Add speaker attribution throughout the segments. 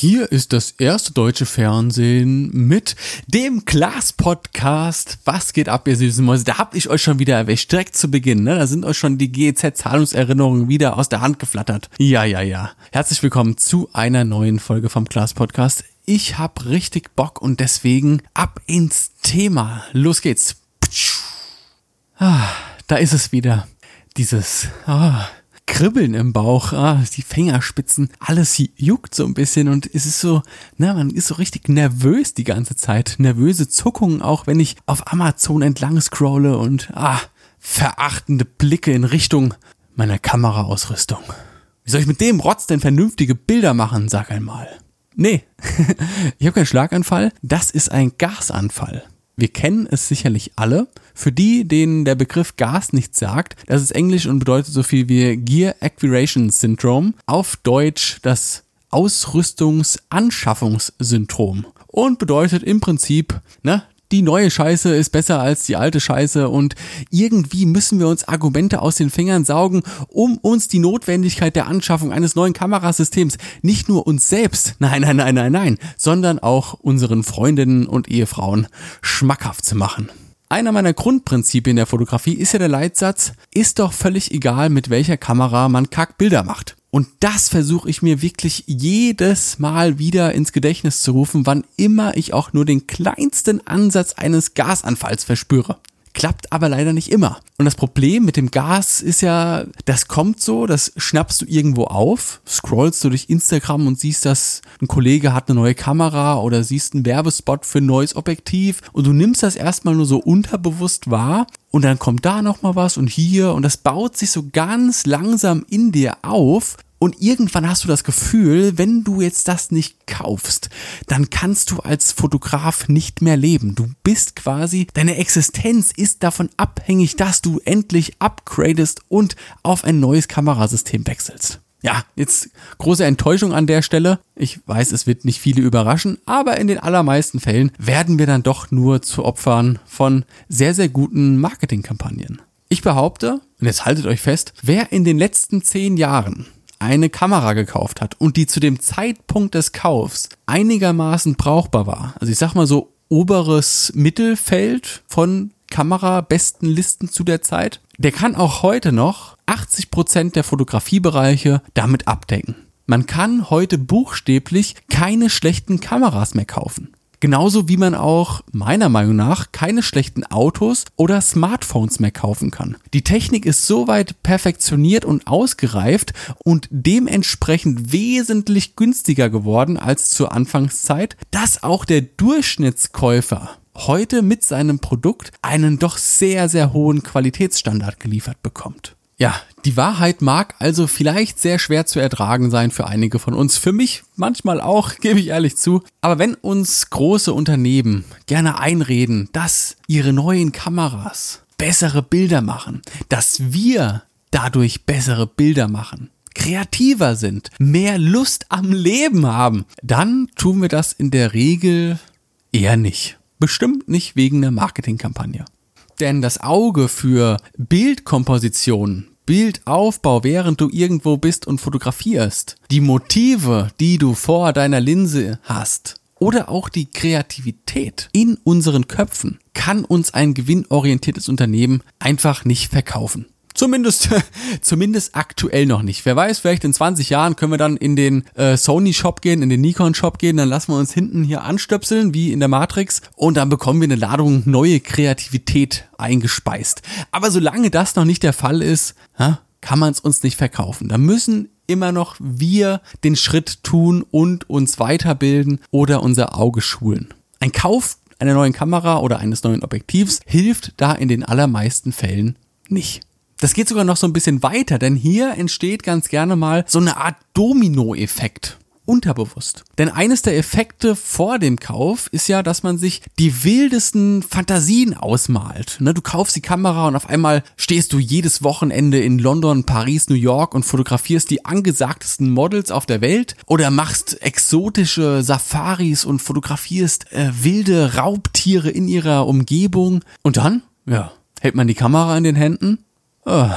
Speaker 1: Hier ist das erste deutsche Fernsehen mit dem Glas-Podcast. Was geht ab, ihr süßen Mäuse? Da hab ich euch schon wieder erwischt, direkt zu Beginn. Ne? Da sind euch schon die GEZ-Zahlungserinnerungen wieder aus der Hand geflattert. Ja, ja, ja. Herzlich willkommen zu einer neuen Folge vom Glas-Podcast. Ich hab richtig Bock und deswegen ab ins Thema. Los geht's. Ah, da ist es wieder. Dieses... Ah, Kribbeln im Bauch, ah, die Fingerspitzen, alles juckt so ein bisschen und es ist so, na, man ist so richtig nervös die ganze Zeit. Nervöse Zuckungen, auch wenn ich auf Amazon entlang scrolle und, ah, verachtende Blicke in Richtung meiner Kameraausrüstung. Wie soll ich mit dem Rotz denn vernünftige Bilder machen, sag einmal? Nee, ich habe keinen Schlaganfall, das ist ein Gasanfall. Wir kennen es sicherlich alle. Für die, denen der Begriff Gas nichts sagt, das ist Englisch und bedeutet so viel wie Gear Activation Syndrome. Auf Deutsch das Ausrüstungsanschaffungssyndrom. Und bedeutet im Prinzip, ne, die neue Scheiße ist besser als die alte Scheiße und irgendwie müssen wir uns Argumente aus den Fingern saugen, um uns die Notwendigkeit der Anschaffung eines neuen Kamerasystems nicht nur uns selbst, nein, nein, nein, nein, nein, sondern auch unseren Freundinnen und Ehefrauen schmackhaft zu machen. Einer meiner Grundprinzipien der Fotografie ist ja der Leitsatz, ist doch völlig egal, mit welcher Kamera man Kackbilder macht. Und das versuche ich mir wirklich jedes Mal wieder ins Gedächtnis zu rufen, wann immer ich auch nur den kleinsten Ansatz eines Gasanfalls verspüre. Klappt aber leider nicht immer. Und das Problem mit dem Gas ist ja, das kommt so, das schnappst du irgendwo auf, scrollst du durch Instagram und siehst, dass ein Kollege hat eine neue Kamera oder siehst einen Werbespot für ein neues Objektiv und du nimmst das erstmal nur so unterbewusst wahr und dann kommt da nochmal was und hier und das baut sich so ganz langsam in dir auf und irgendwann hast du das Gefühl, wenn du jetzt das nicht kaufst, dann kannst du als Fotograf nicht mehr leben. Du bist quasi, deine Existenz ist davon abhängig, dass du endlich upgradest und auf ein neues Kamerasystem wechselst. Ja, jetzt große Enttäuschung an der Stelle. Ich weiß, es wird nicht viele überraschen, aber in den allermeisten Fällen werden wir dann doch nur zu Opfern von sehr, sehr guten Marketingkampagnen. Ich behaupte, und jetzt haltet euch fest, wer in den letzten zehn Jahren eine Kamera gekauft hat und die zu dem Zeitpunkt des Kaufs einigermaßen brauchbar war, also ich sag mal so oberes Mittelfeld von Kamerabesten Listen zu der Zeit, der kann auch heute noch 80 Prozent der Fotografiebereiche damit abdecken. Man kann heute buchstäblich keine schlechten Kameras mehr kaufen. Genauso wie man auch meiner Meinung nach keine schlechten Autos oder Smartphones mehr kaufen kann. Die Technik ist soweit perfektioniert und ausgereift und dementsprechend wesentlich günstiger geworden als zur Anfangszeit, dass auch der Durchschnittskäufer heute mit seinem Produkt einen doch sehr, sehr hohen Qualitätsstandard geliefert bekommt. Ja, die Wahrheit mag also vielleicht sehr schwer zu ertragen sein für einige von uns. Für mich manchmal auch, gebe ich ehrlich zu. Aber wenn uns große Unternehmen gerne einreden, dass ihre neuen Kameras bessere Bilder machen, dass wir dadurch bessere Bilder machen, kreativer sind, mehr Lust am Leben haben, dann tun wir das in der Regel eher nicht. Bestimmt nicht wegen der Marketingkampagne. Denn das Auge für Bildkomposition Bildaufbau, während du irgendwo bist und fotografierst, die Motive, die du vor deiner Linse hast oder auch die Kreativität in unseren Köpfen kann uns ein gewinnorientiertes Unternehmen einfach nicht verkaufen. Zumindest, zumindest aktuell noch nicht. Wer weiß, vielleicht in 20 Jahren können wir dann in den äh, Sony Shop gehen, in den Nikon Shop gehen, dann lassen wir uns hinten hier anstöpseln, wie in der Matrix, und dann bekommen wir eine Ladung neue Kreativität eingespeist. Aber solange das noch nicht der Fall ist, kann man es uns nicht verkaufen. Da müssen immer noch wir den Schritt tun und uns weiterbilden oder unser Auge schulen. Ein Kauf einer neuen Kamera oder eines neuen Objektivs hilft da in den allermeisten Fällen nicht. Das geht sogar noch so ein bisschen weiter, denn hier entsteht ganz gerne mal so eine Art Domino-Effekt unterbewusst. Denn eines der Effekte vor dem Kauf ist ja, dass man sich die wildesten Fantasien ausmalt. Ne, du kaufst die Kamera und auf einmal stehst du jedes Wochenende in London, Paris, New York und fotografierst die angesagtesten Models auf der Welt oder machst exotische Safaris und fotografierst äh, wilde Raubtiere in ihrer Umgebung. Und dann, ja, hält man die Kamera in den Händen Ah,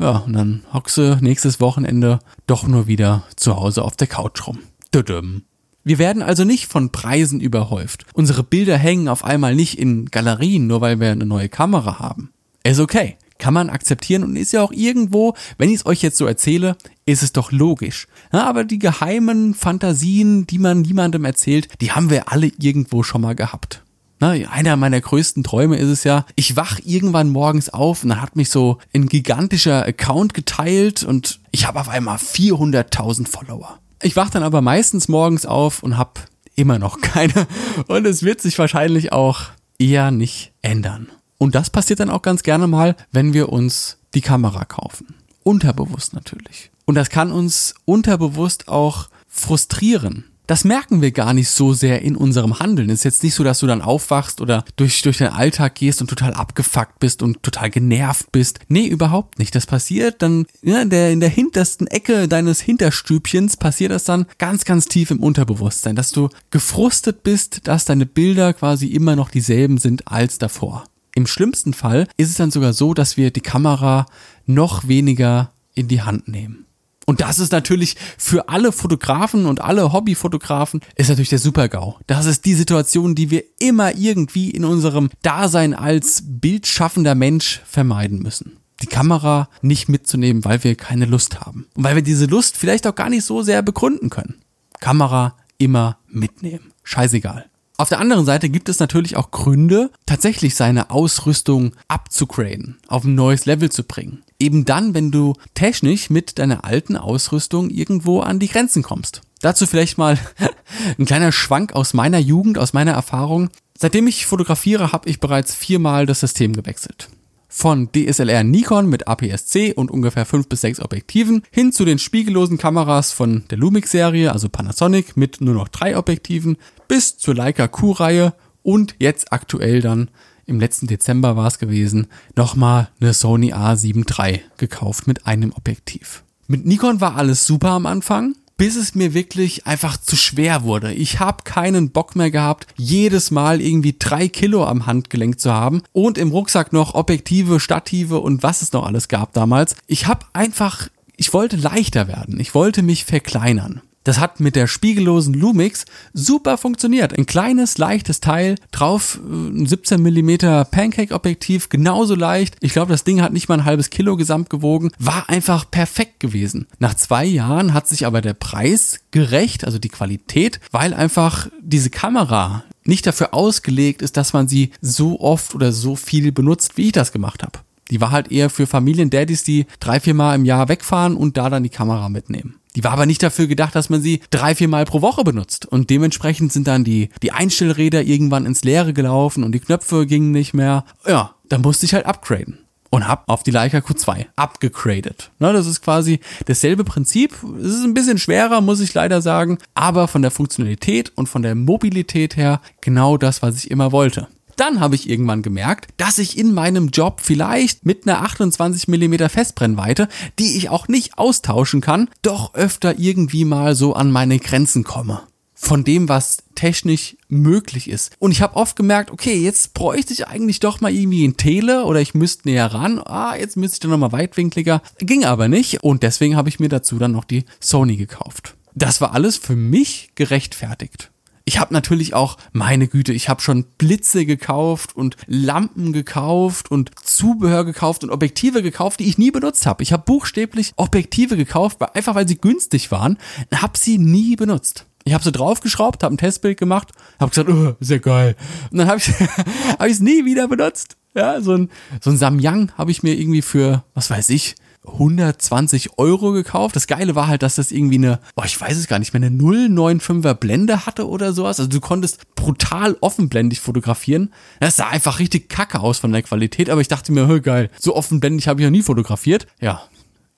Speaker 1: ja, und dann hockst du nächstes Wochenende doch nur wieder zu Hause auf der Couch rum. Düdüm. Wir werden also nicht von Preisen überhäuft. Unsere Bilder hängen auf einmal nicht in Galerien, nur weil wir eine neue Kamera haben. Ist okay. Kann man akzeptieren und ist ja auch irgendwo, wenn ich es euch jetzt so erzähle, ist es doch logisch. Ja, aber die geheimen Fantasien, die man niemandem erzählt, die haben wir alle irgendwo schon mal gehabt. Na, einer meiner größten Träume ist es ja, ich wach irgendwann morgens auf und dann hat mich so ein gigantischer Account geteilt und ich habe auf einmal 400.000 Follower. Ich wach dann aber meistens morgens auf und habe immer noch keine und es wird sich wahrscheinlich auch eher nicht ändern. Und das passiert dann auch ganz gerne mal, wenn wir uns die Kamera kaufen. Unterbewusst natürlich. Und das kann uns unterbewusst auch frustrieren. Das merken wir gar nicht so sehr in unserem Handeln. Es ist jetzt nicht so, dass du dann aufwachst oder durch, durch den Alltag gehst und total abgefuckt bist und total genervt bist. Nee, überhaupt nicht. Das passiert dann ja, der, in der hintersten Ecke deines Hinterstübchens passiert das dann ganz, ganz tief im Unterbewusstsein, dass du gefrustet bist, dass deine Bilder quasi immer noch dieselben sind als davor. Im schlimmsten Fall ist es dann sogar so, dass wir die Kamera noch weniger in die Hand nehmen. Und das ist natürlich für alle Fotografen und alle Hobbyfotografen ist natürlich der Super-GAU. Das ist die Situation, die wir immer irgendwie in unserem Dasein als bildschaffender Mensch vermeiden müssen. Die Kamera nicht mitzunehmen, weil wir keine Lust haben. Und weil wir diese Lust vielleicht auch gar nicht so sehr begründen können. Kamera immer mitnehmen. Scheißegal. Auf der anderen Seite gibt es natürlich auch Gründe, tatsächlich seine Ausrüstung abzugraden, auf ein neues Level zu bringen. Eben dann, wenn du technisch mit deiner alten Ausrüstung irgendwo an die Grenzen kommst. Dazu vielleicht mal ein kleiner Schwank aus meiner Jugend, aus meiner Erfahrung. Seitdem ich fotografiere, habe ich bereits viermal das System gewechselt von DSLR Nikon mit APS-C und ungefähr 5 bis 6 Objektiven hin zu den spiegellosen Kameras von der Lumix-Serie, also Panasonic mit nur noch drei Objektiven, bis zur Leica Q-Reihe und jetzt aktuell dann im letzten Dezember war es gewesen, nochmal eine Sony A7 III gekauft mit einem Objektiv. Mit Nikon war alles super am Anfang bis es mir wirklich einfach zu schwer wurde. Ich habe keinen Bock mehr gehabt, jedes Mal irgendwie drei Kilo am Handgelenk zu haben und im Rucksack noch Objektive, Stative und was es noch alles gab damals. Ich habe einfach, ich wollte leichter werden. Ich wollte mich verkleinern. Das hat mit der spiegellosen Lumix super funktioniert. Ein kleines, leichtes Teil, drauf äh, ein 17 mm Pancake-Objektiv, genauso leicht. Ich glaube, das Ding hat nicht mal ein halbes Kilo gesamt gewogen. War einfach perfekt gewesen. Nach zwei Jahren hat sich aber der Preis gerecht, also die Qualität, weil einfach diese Kamera nicht dafür ausgelegt ist, dass man sie so oft oder so viel benutzt, wie ich das gemacht habe. Die war halt eher für Familien-Daddys, die drei, vier Mal im Jahr wegfahren und da dann die Kamera mitnehmen. Die war aber nicht dafür gedacht, dass man sie drei, vier Mal pro Woche benutzt. Und dementsprechend sind dann die, die Einstellräder irgendwann ins Leere gelaufen und die Knöpfe gingen nicht mehr. Ja, dann musste ich halt upgraden. Und hab auf die Leica Q2 abgegradet. Ne, das ist quasi dasselbe Prinzip. Es ist ein bisschen schwerer, muss ich leider sagen. Aber von der Funktionalität und von der Mobilität her genau das, was ich immer wollte. Dann habe ich irgendwann gemerkt, dass ich in meinem Job vielleicht mit einer 28 mm Festbrennweite, die ich auch nicht austauschen kann, doch öfter irgendwie mal so an meine Grenzen komme. Von dem, was technisch möglich ist. Und ich habe oft gemerkt, okay, jetzt bräuchte ich eigentlich doch mal irgendwie ein Tele oder ich müsste näher ran. Ah, jetzt müsste ich dann nochmal weitwinkliger. Ging aber nicht und deswegen habe ich mir dazu dann noch die Sony gekauft. Das war alles für mich gerechtfertigt. Ich habe natürlich auch, meine Güte, ich habe schon Blitze gekauft und Lampen gekauft und Zubehör gekauft und Objektive gekauft, die ich nie benutzt habe. Ich habe buchstäblich Objektive gekauft, einfach weil sie günstig waren, habe sie nie benutzt. Ich habe sie draufgeschraubt, habe ein Testbild gemacht, habe gesagt, oh, sehr geil. Und dann habe ich hab es nie wieder benutzt. Ja, so ein, so ein Samyang habe ich mir irgendwie für, was weiß ich, 120 Euro gekauft. Das Geile war halt, dass das irgendwie eine, oh, ich weiß es gar nicht mehr, eine 095er Blende hatte oder sowas. Also du konntest brutal offenblendig fotografieren. Das sah einfach richtig kacke aus von der Qualität, aber ich dachte mir, hör geil, so offenblendig habe ich noch nie fotografiert. Ja,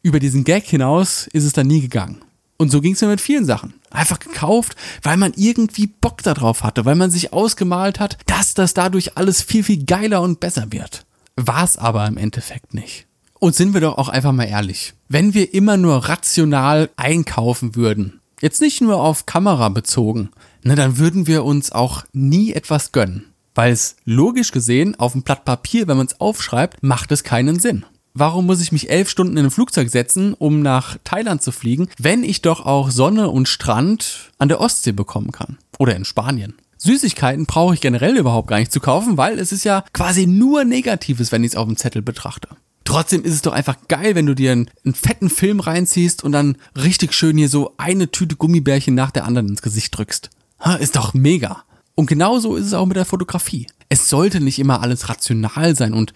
Speaker 1: über diesen Gag hinaus ist es dann nie gegangen. Und so ging es mir mit vielen Sachen. Einfach gekauft, weil man irgendwie Bock darauf hatte, weil man sich ausgemalt hat, dass das dadurch alles viel, viel geiler und besser wird. War es aber im Endeffekt nicht. Und sind wir doch auch einfach mal ehrlich. Wenn wir immer nur rational einkaufen würden, jetzt nicht nur auf Kamera bezogen, na, dann würden wir uns auch nie etwas gönnen. Weil es logisch gesehen auf dem Blatt Papier, wenn man es aufschreibt, macht es keinen Sinn. warum muss ich mich elf Stunden in ein Flugzeug setzen, um nach Thailand zu fliegen, wenn ich doch auch Sonne und Strand an der Ostsee bekommen kann? Oder in Spanien? Süßigkeiten brauche ich generell überhaupt gar nicht zu kaufen, weil es ist ja quasi nur Negatives, wenn ich es auf dem Zettel betrachte. Trotzdem ist es doch einfach geil, wenn du dir einen, einen, fetten Film reinziehst und dann richtig schön hier so eine Tüte Gummibärchen nach der anderen ins Gesicht drückst. Ha, ist doch mega. Und genauso ist es auch mit der Fotografie. Es sollte nicht immer alles rational sein und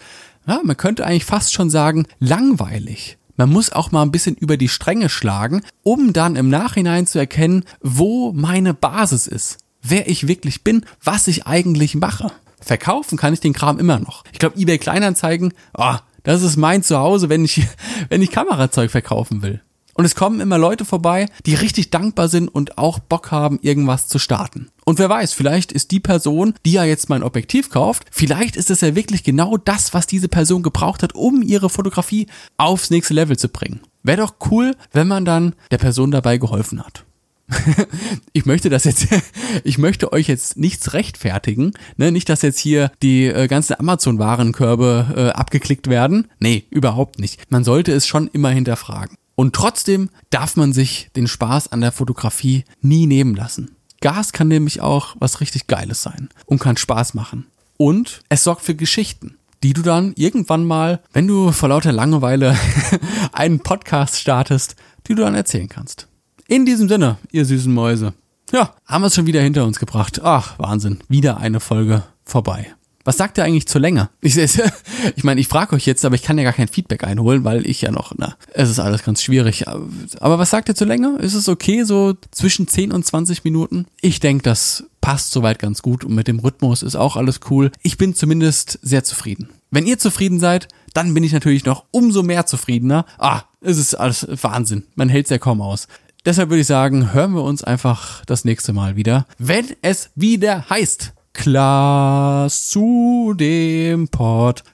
Speaker 1: ja, man könnte eigentlich fast schon sagen, langweilig. Man muss auch mal ein bisschen über die Stränge schlagen, um dann im Nachhinein zu erkennen, wo meine Basis ist wer ich wirklich bin, was ich eigentlich mache. Verkaufen kann ich den Kram immer noch. Ich glaube, eBay Kleinanzeigen, oh, das ist mein Zuhause, wenn ich, wenn ich Kamerazeug verkaufen will. Und es kommen immer Leute vorbei, die richtig dankbar sind und auch Bock haben, irgendwas zu starten. Und wer weiß, vielleicht ist die Person, die ja jetzt mein Objektiv kauft, vielleicht ist es ja wirklich genau das, was diese Person gebraucht hat, um ihre Fotografie aufs nächste Level zu bringen. Wäre doch cool, wenn man dann der Person dabei geholfen hat. ich möchte das jetzt, ich möchte euch jetzt nichts rechtfertigen, ne? nicht, dass jetzt hier die äh, ganzen Amazon-Warenkörbe äh, abgeklickt werden. Nee, überhaupt nicht. Man sollte es schon immer hinterfragen. Und trotzdem darf man sich den Spaß an der Fotografie nie nehmen lassen. Gas kann nämlich auch was richtig Geiles sein und kann Spaß machen. Und es sorgt für Geschichten die du dann irgendwann mal, wenn du vor lauter Langeweile einen Podcast startest, die du dann erzählen kannst. In diesem Sinne, ihr süßen Mäuse. Ja, haben wir es schon wieder hinter uns gebracht. Ach, Wahnsinn. Wieder eine Folge vorbei. Was sagt ihr eigentlich zur Länge? Ich, ich meine, ich frage euch jetzt, aber ich kann ja gar kein Feedback einholen, weil ich ja noch, na, es ist alles ganz schwierig. Aber was sagt ihr zur Länge? Ist es okay, so zwischen 10 und 20 Minuten? Ich denke, das passt soweit ganz gut und mit dem Rhythmus ist auch alles cool. Ich bin zumindest sehr zufrieden. Wenn ihr zufrieden seid, dann bin ich natürlich noch umso mehr zufriedener. Ah, es ist alles Wahnsinn. Man hält es ja kaum aus. Deshalb würde ich sagen, hören wir uns einfach das nächste Mal wieder, wenn es wieder heißt Klaas zu dem Podcast.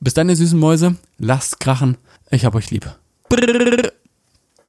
Speaker 1: Bis dann, ihr süßen Mäuse. Lasst krachen. Ich hab euch lieb. Brrr.